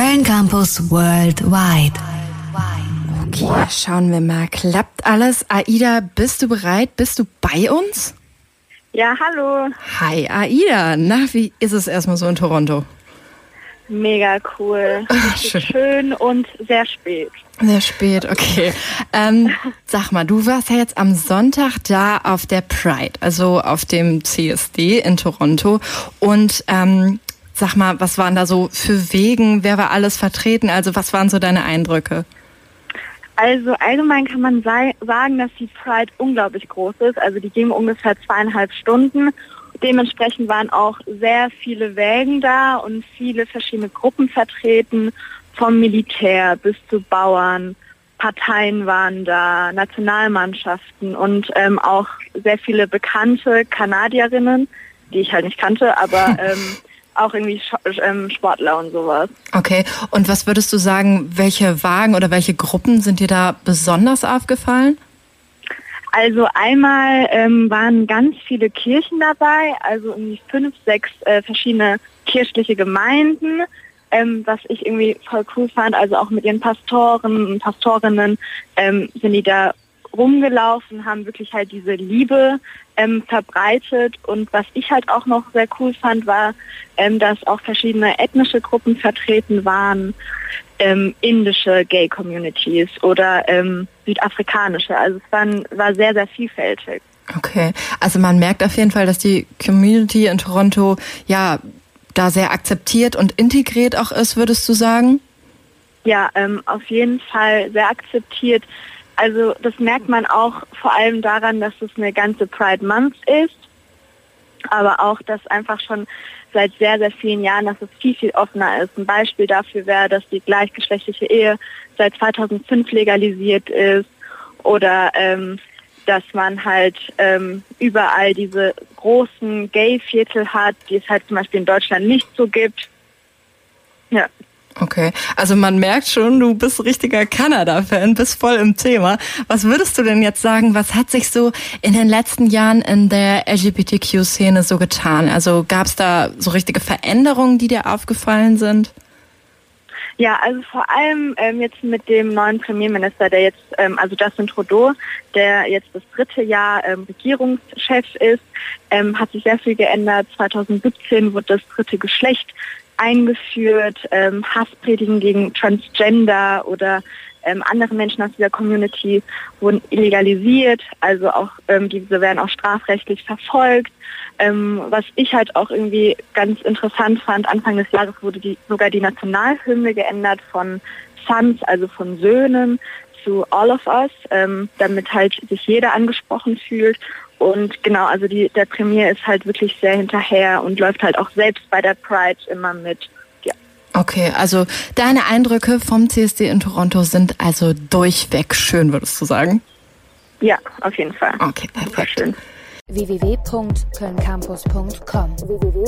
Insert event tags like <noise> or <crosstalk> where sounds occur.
Köln Campus Worldwide. Okay, schauen wir mal. Klappt alles? Aida, bist du bereit? Bist du bei uns? Ja, hallo. Hi, Aida. Na, wie ist es erstmal so in Toronto? Mega cool. <laughs> Ach, schön. schön und sehr spät. Sehr spät, okay. Ähm, <laughs> sag mal, du warst ja jetzt am Sonntag da auf der Pride, also auf dem CSD in Toronto. Und ähm, sag mal, was waren da so für Wegen? Wer war alles vertreten? Also was waren so deine Eindrücke? Also allgemein kann man sagen, dass die Pride unglaublich groß ist. Also die ging ungefähr zweieinhalb Stunden. Dementsprechend waren auch sehr viele Wägen da und viele verschiedene Gruppen vertreten vom Militär bis zu Bauern, Parteien waren da, Nationalmannschaften und ähm, auch sehr viele bekannte Kanadierinnen, die ich halt nicht kannte, aber <laughs> ähm, auch irgendwie ähm, Sportler und sowas. Okay, und was würdest du sagen, welche Wagen oder welche Gruppen sind dir da besonders aufgefallen? Also einmal ähm, waren ganz viele Kirchen dabei, also irgendwie fünf, sechs äh, verschiedene kirchliche Gemeinden ähm, was ich irgendwie voll cool fand. Also auch mit ihren Pastoren und Pastorinnen ähm, sind die da rumgelaufen, haben wirklich halt diese Liebe ähm, verbreitet. Und was ich halt auch noch sehr cool fand, war, ähm, dass auch verschiedene ethnische Gruppen vertreten waren, ähm, indische Gay-Communities oder ähm, südafrikanische. Also es waren, war sehr, sehr vielfältig. Okay, also man merkt auf jeden Fall, dass die Community in Toronto ja da sehr akzeptiert und integriert auch ist, würdest du sagen? Ja, ähm, auf jeden Fall sehr akzeptiert. Also das merkt man auch vor allem daran, dass es eine ganze Pride Month ist, aber auch, dass einfach schon seit sehr, sehr vielen Jahren, dass es viel, viel offener ist. Ein Beispiel dafür wäre, dass die gleichgeschlechtliche Ehe seit 2005 legalisiert ist oder ähm, dass man halt ähm, überall diese großen Gay-Viertel hat, die es halt zum Beispiel in Deutschland nicht so gibt. Ja. Okay, also man merkt schon, du bist richtiger Kanada-Fan, bist voll im Thema. Was würdest du denn jetzt sagen, was hat sich so in den letzten Jahren in der LGBTQ-Szene so getan? Also gab es da so richtige Veränderungen, die dir aufgefallen sind? Ja, also vor allem ähm, jetzt mit dem neuen Premierminister, der jetzt, ähm, also Justin Trudeau, der jetzt das dritte Jahr ähm, Regierungschef ist, ähm, hat sich sehr viel geändert. 2017 wurde das dritte Geschlecht eingeführt, ähm, Hasspredigen gegen Transgender oder ähm, andere Menschen aus dieser Community wurden illegalisiert, also auch ähm, diese werden auch strafrechtlich verfolgt. Ähm, was ich halt auch irgendwie ganz interessant fand, Anfang des Jahres wurde die, sogar die Nationalhymne geändert von Sons, also von Söhnen, zu All of Us, ähm, damit halt sich jeder angesprochen fühlt. Und genau, also die, der Premier ist halt wirklich sehr hinterher und läuft halt auch selbst bei der Pride immer mit. Okay, also deine Eindrücke vom CSD in Toronto sind also durchweg schön, würdest du sagen? Ja, auf jeden Fall. Okay, perfekt. Schön. www.kölncampus.com www